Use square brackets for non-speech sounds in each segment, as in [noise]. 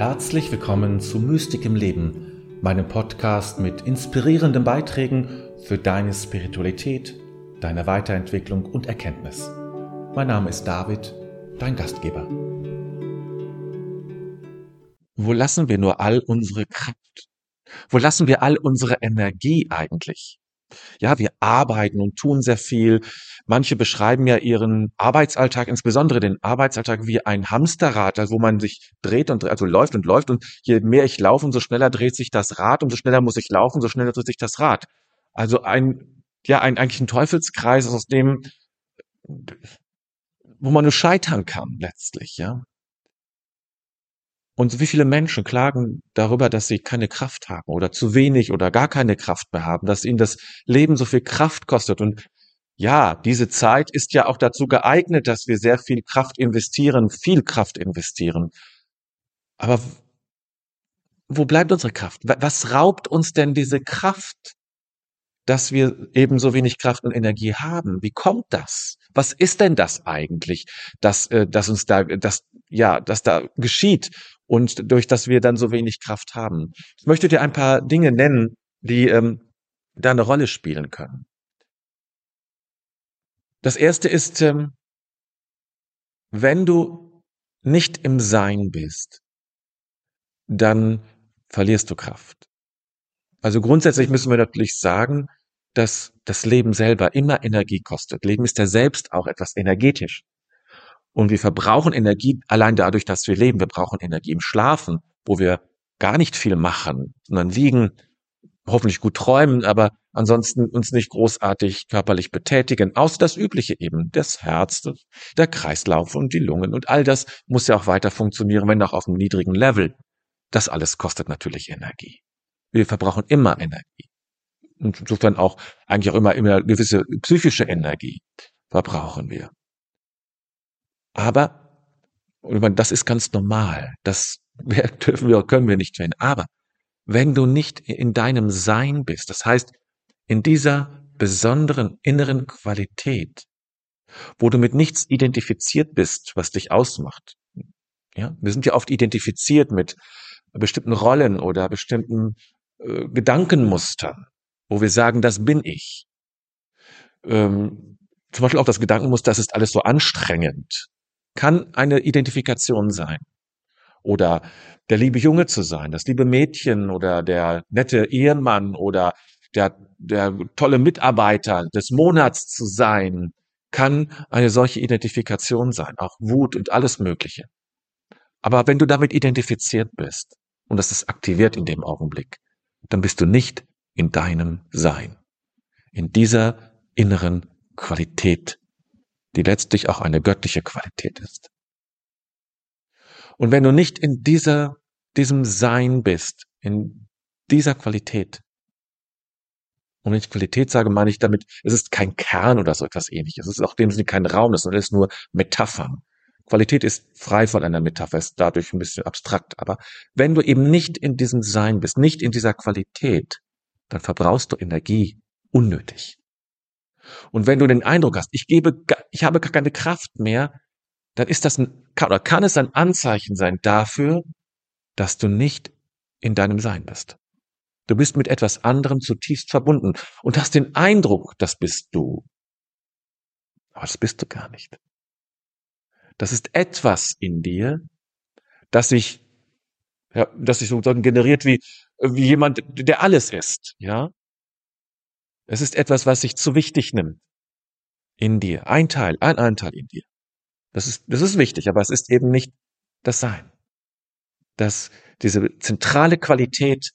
Herzlich willkommen zu Mystik im Leben, meinem Podcast mit inspirierenden Beiträgen für deine Spiritualität, deine Weiterentwicklung und Erkenntnis. Mein Name ist David, dein Gastgeber. Wo lassen wir nur all unsere Kraft? Wo lassen wir all unsere Energie eigentlich? Ja, wir arbeiten und tun sehr viel. Manche beschreiben ja ihren Arbeitsalltag, insbesondere den Arbeitsalltag wie ein Hamsterrad, also wo man sich dreht und also läuft und läuft und je mehr ich laufe, umso schneller dreht sich das Rad, umso schneller muss ich laufen, umso schneller dreht sich das Rad. Also ein, ja, ein, eigentlich ein Teufelskreis, aus dem, wo man nur scheitern kann letztlich, ja. Und wie viele Menschen klagen darüber, dass sie keine Kraft haben oder zu wenig oder gar keine Kraft mehr haben, dass ihnen das Leben so viel Kraft kostet. Und ja, diese Zeit ist ja auch dazu geeignet, dass wir sehr viel Kraft investieren, viel Kraft investieren. Aber wo bleibt unsere Kraft? Was raubt uns denn diese Kraft, dass wir eben so wenig Kraft und Energie haben? Wie kommt das? Was ist denn das eigentlich, dass, äh, dass uns da, dass, ja, dass da geschieht? und durch das wir dann so wenig Kraft haben. Ich möchte dir ein paar Dinge nennen, die ähm, da eine Rolle spielen können. Das erste ist, ähm, wenn du nicht im Sein bist, dann verlierst du Kraft. Also grundsätzlich müssen wir natürlich sagen, dass das Leben selber immer Energie kostet. Leben ist ja selbst auch etwas energetisch. Und wir verbrauchen Energie allein dadurch, dass wir leben. Wir brauchen Energie im Schlafen, wo wir gar nicht viel machen, sondern liegen, hoffentlich gut träumen, aber ansonsten uns nicht großartig körperlich betätigen, außer das Übliche eben, das Herz, der Kreislauf und die Lungen und all das muss ja auch weiter funktionieren, wenn auch auf einem niedrigen Level. Das alles kostet natürlich Energie. Wir verbrauchen immer Energie. Und insofern auch eigentlich auch immer, immer gewisse psychische Energie verbrauchen wir. Aber, und ich meine, das ist ganz normal. Das [laughs] dürfen wir, können wir nicht finden. Aber wenn du nicht in deinem Sein bist, das heißt, in dieser besonderen inneren Qualität, wo du mit nichts identifiziert bist, was dich ausmacht. Ja, wir sind ja oft identifiziert mit bestimmten Rollen oder bestimmten äh, Gedankenmustern, wo wir sagen, das bin ich. Ähm, zum Beispiel auch das Gedankenmuster, das ist alles so anstrengend kann eine Identifikation sein. Oder der liebe Junge zu sein, das liebe Mädchen oder der nette Ehemann oder der, der tolle Mitarbeiter des Monats zu sein, kann eine solche Identifikation sein, auch Wut und alles Mögliche. Aber wenn du damit identifiziert bist und das ist aktiviert in dem Augenblick, dann bist du nicht in deinem Sein, in dieser inneren Qualität die letztlich auch eine göttliche Qualität ist. Und wenn du nicht in dieser, diesem Sein bist, in dieser Qualität, und wenn ich Qualität sage, meine ich damit, es ist kein Kern oder so etwas ähnliches. Es ist auch dem Sinne kein Raum, das ist nur Metaphern. Qualität ist frei von einer Metapher, ist dadurch ein bisschen abstrakt. Aber wenn du eben nicht in diesem Sein bist, nicht in dieser Qualität, dann verbrauchst du Energie unnötig. Und wenn du den Eindruck hast, ich gebe, ich habe gar keine Kraft mehr, dann ist das ein, oder kann es ein Anzeichen sein dafür, dass du nicht in deinem Sein bist. Du bist mit etwas anderem zutiefst verbunden und hast den Eindruck, das bist du. Aber das bist du gar nicht. Das ist etwas in dir, das sich, ja, das sich sozusagen generiert wie, wie jemand, der alles ist, ja. Es ist etwas, was sich zu wichtig nimmt. In dir. Ein Teil, ein Anteil in dir. Das ist, das ist wichtig, aber es ist eben nicht das Sein. Das, diese zentrale Qualität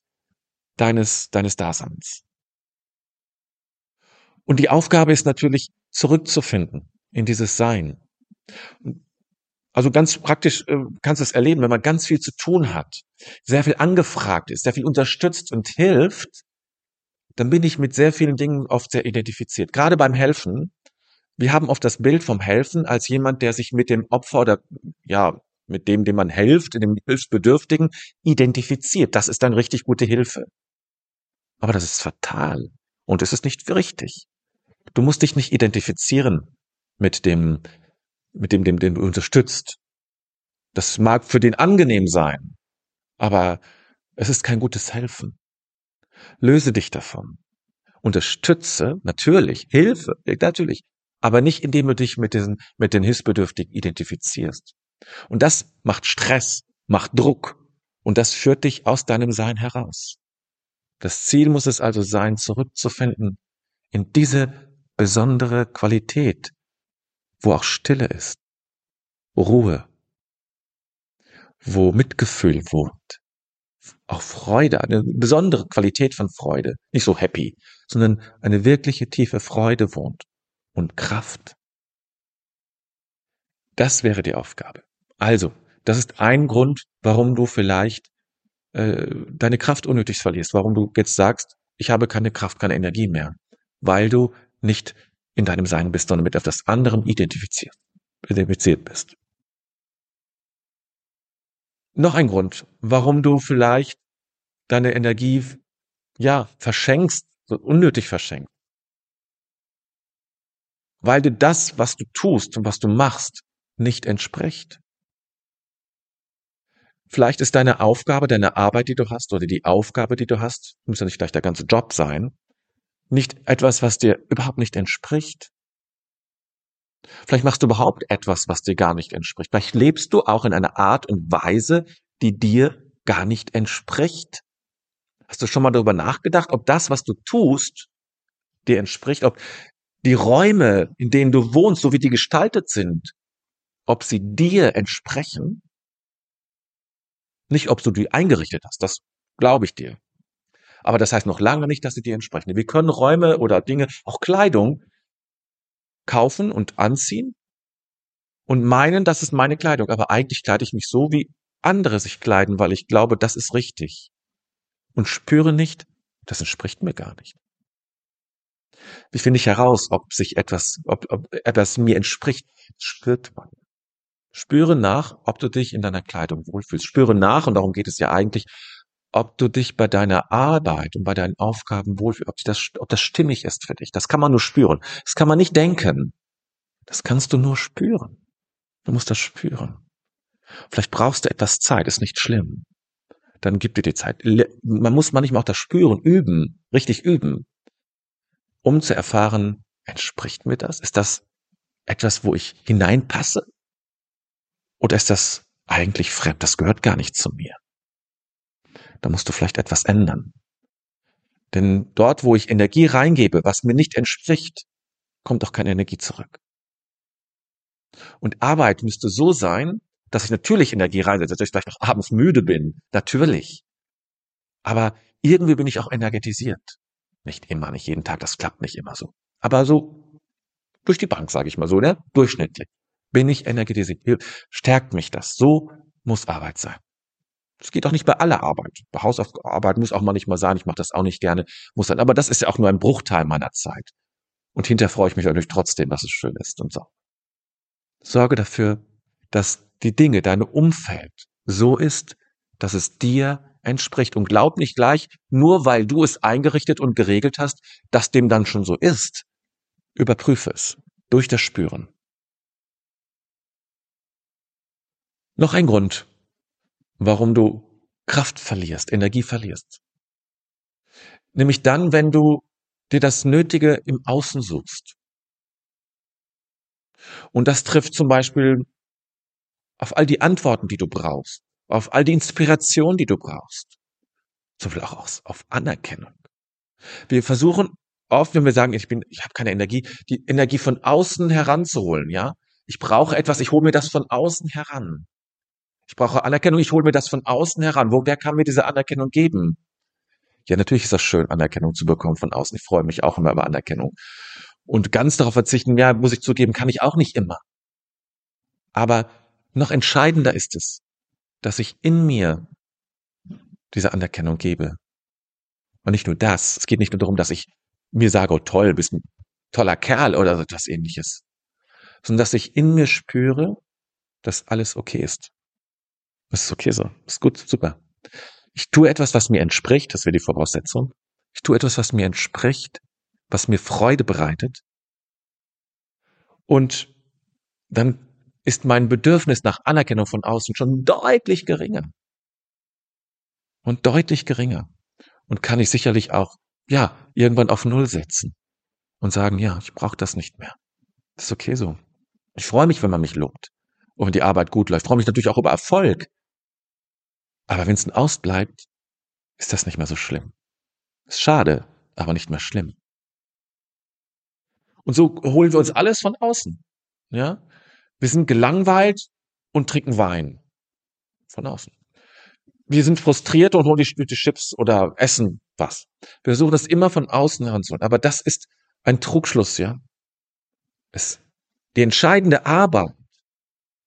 deines, deines Daseins. Und die Aufgabe ist natürlich, zurückzufinden in dieses Sein. Also ganz praktisch äh, kannst du es erleben, wenn man ganz viel zu tun hat, sehr viel angefragt ist, sehr viel unterstützt und hilft, dann bin ich mit sehr vielen Dingen oft sehr identifiziert. Gerade beim Helfen. Wir haben oft das Bild vom Helfen als jemand, der sich mit dem Opfer oder ja, mit dem, dem man hilft, dem Hilfsbedürftigen, identifiziert. Das ist dann richtig gute Hilfe. Aber das ist fatal. Und es ist nicht richtig. Du musst dich nicht identifizieren mit dem, mit dem, dem, den du unterstützt. Das mag für den angenehm sein. aber es ist kein gutes Helfen. Löse dich davon. Unterstütze, natürlich, Hilfe, natürlich, aber nicht indem du dich mit diesen, mit den Hilfsbedürftigen identifizierst. Und das macht Stress, macht Druck und das führt dich aus deinem Sein heraus. Das Ziel muss es also sein, zurückzufinden in diese besondere Qualität, wo auch Stille ist, Ruhe, wo Mitgefühl wohnt, auch Freude, eine besondere Qualität von Freude, nicht so happy, sondern eine wirkliche tiefe Freude wohnt und Kraft. Das wäre die Aufgabe. Also, das ist ein Grund, warum du vielleicht äh, deine Kraft unnötig verlierst, warum du jetzt sagst, ich habe keine Kraft, keine Energie mehr, weil du nicht in deinem Sein bist, sondern mit etwas anderem identifiziert, identifiziert bist. Noch ein Grund, warum du vielleicht deine Energie, ja, verschenkst, so unnötig verschenkst. Weil dir das, was du tust und was du machst, nicht entspricht. Vielleicht ist deine Aufgabe, deine Arbeit, die du hast, oder die Aufgabe, die du hast, muss ja nicht gleich der ganze Job sein, nicht etwas, was dir überhaupt nicht entspricht. Vielleicht machst du überhaupt etwas, was dir gar nicht entspricht. Vielleicht lebst du auch in einer Art und Weise, die dir gar nicht entspricht. Hast du schon mal darüber nachgedacht, ob das, was du tust, dir entspricht, ob die Räume, in denen du wohnst, so wie die gestaltet sind, ob sie dir entsprechen? Nicht, ob du die eingerichtet hast, das glaube ich dir. Aber das heißt noch lange nicht, dass sie dir entsprechen. Wir können Räume oder Dinge, auch Kleidung, kaufen und anziehen und meinen, das ist meine Kleidung. Aber eigentlich kleide ich mich so, wie andere sich kleiden, weil ich glaube, das ist richtig. Und spüre nicht, das entspricht mir gar nicht. Wie finde ich heraus, ob sich etwas, ob, ob etwas mir entspricht? spürt man. Spüre nach, ob du dich in deiner Kleidung wohlfühlst. Spüre nach, und darum geht es ja eigentlich, ob du dich bei deiner Arbeit und bei deinen Aufgaben wohlfühlst, ob das, ob das stimmig ist für dich. Das kann man nur spüren. Das kann man nicht denken. Das kannst du nur spüren. Du musst das spüren. Vielleicht brauchst du etwas Zeit, ist nicht schlimm. Dann gib dir die Zeit. Man muss manchmal auch das Spüren üben, richtig üben, um zu erfahren, entspricht mir das? Ist das etwas, wo ich hineinpasse? Oder ist das eigentlich fremd? Das gehört gar nicht zu mir. Da musst du vielleicht etwas ändern. Denn dort, wo ich Energie reingebe, was mir nicht entspricht, kommt auch keine Energie zurück. Und Arbeit müsste so sein, dass ich natürlich Energie reinsetze, dass ich vielleicht noch abends müde bin. Natürlich. Aber irgendwie bin ich auch energetisiert. Nicht immer, nicht jeden Tag, das klappt nicht immer so. Aber so durch die Bank, sage ich mal so, ne? Durchschnittlich bin ich energetisiert. Stärkt mich das. So muss Arbeit sein. Das geht auch nicht bei aller Arbeit. Bei Hausarbeit muss auch manchmal sein. Ich mache das auch nicht gerne. Muss sein. Aber das ist ja auch nur ein Bruchteil meiner Zeit. Und hinterher freue ich mich natürlich trotzdem, dass es schön ist und so. Sorge dafür, dass die Dinge, dein Umfeld so ist, dass es dir entspricht. Und glaub nicht gleich, nur weil du es eingerichtet und geregelt hast, dass dem dann schon so ist. Überprüfe es durch das Spüren. Noch ein Grund, warum du Kraft verlierst, Energie verlierst. Nämlich dann, wenn du dir das Nötige im Außen suchst. Und das trifft zum Beispiel auf all die Antworten, die du brauchst, auf all die Inspiration, die du brauchst. Zum Beispiel auch auf Anerkennung. Wir versuchen oft, wenn wir sagen, ich bin, ich habe keine Energie, die Energie von außen heranzuholen, ja. Ich brauche etwas, ich hole mir das von außen heran. Ich brauche Anerkennung, ich hole mir das von außen heran. Wo, wer kann mir diese Anerkennung geben? Ja, natürlich ist das schön, Anerkennung zu bekommen von außen. Ich freue mich auch immer über Anerkennung. Und ganz darauf verzichten, ja, muss ich zugeben, kann ich auch nicht immer. Aber noch entscheidender ist es, dass ich in mir diese Anerkennung gebe. Und nicht nur das. Es geht nicht nur darum, dass ich mir sage, oh toll, bist ein toller Kerl oder so etwas ähnliches. Sondern dass ich in mir spüre, dass alles okay ist. Das ist okay so. ist gut, super. Ich tue etwas, was mir entspricht, das wäre die Voraussetzung. Ich tue etwas, was mir entspricht, was mir Freude bereitet. Und dann ist mein Bedürfnis nach Anerkennung von außen schon deutlich geringer. und deutlich geringer. Und kann ich sicherlich auch, ja, irgendwann auf Null setzen und sagen, ja, ich brauche das nicht mehr. Das ist okay so. Ich freue mich, wenn man mich lobt und wenn die Arbeit gut läuft. Ich freue mich natürlich auch über Erfolg. Aber wenn es Ausbleibt, ist das nicht mehr so schlimm. Ist schade, aber nicht mehr schlimm. Und so holen wir uns alles von außen. Ja? Wir sind gelangweilt und trinken Wein. Von außen. Wir sind frustriert und holen die, die Chips oder essen was. Wir versuchen das immer von außen heranzuholen. Aber das ist ein Trugschluss, ja. Es, die entscheidende Arbeit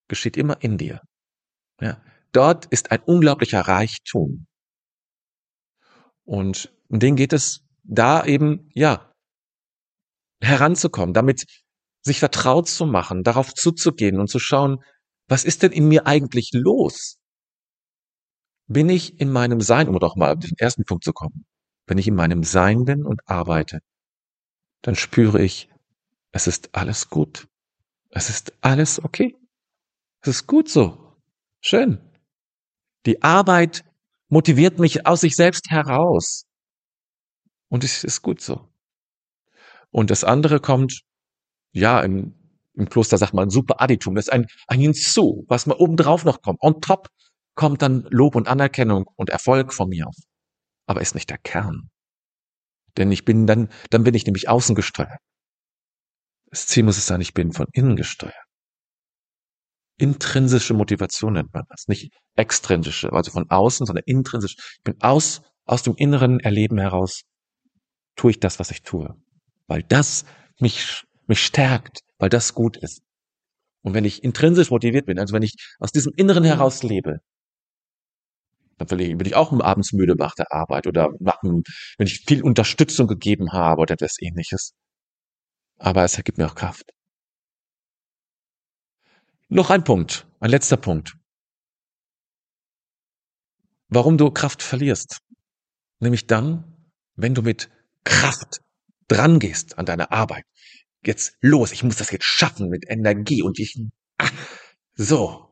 geschieht immer in dir. Ja. Dort ist ein unglaublicher Reichtum. Und um den geht es da eben, ja, heranzukommen, damit sich vertraut zu machen, darauf zuzugehen und zu schauen, was ist denn in mir eigentlich los? Bin ich in meinem Sein, um doch mal auf den ersten Punkt zu kommen, wenn ich in meinem Sein bin und arbeite, dann spüre ich, es ist alles gut. Es ist alles okay. Es ist gut so. Schön. Die Arbeit motiviert mich aus sich selbst heraus. Und es ist gut so. Und das andere kommt, ja, im, im Kloster sagt man super Additum, das ist ein, ein Hinzu, was mal obendrauf noch kommt. On top kommt dann Lob und Anerkennung und Erfolg von mir. Aber ist nicht der Kern. Denn ich bin dann, dann bin ich nämlich außen gesteuert. Das Ziel muss es sein, ich bin von innen gesteuert. Intrinsische Motivation nennt man das, nicht extrinsische, also von außen, sondern intrinsisch. Ich bin aus, aus dem inneren Erleben heraus, tue ich das, was ich tue weil das mich, mich stärkt, weil das gut ist. Und wenn ich intrinsisch motiviert bin, also wenn ich aus diesem Inneren heraus lebe, dann bin ich auch abends müde nach der Arbeit oder nach wenn ich viel Unterstützung gegeben habe oder etwas ähnliches. Aber es ergibt mir auch Kraft. Noch ein Punkt, ein letzter Punkt. Warum du Kraft verlierst. Nämlich dann, wenn du mit Kraft dran gehst an deine Arbeit, jetzt los, ich muss das jetzt schaffen mit Energie und ich, ah, so,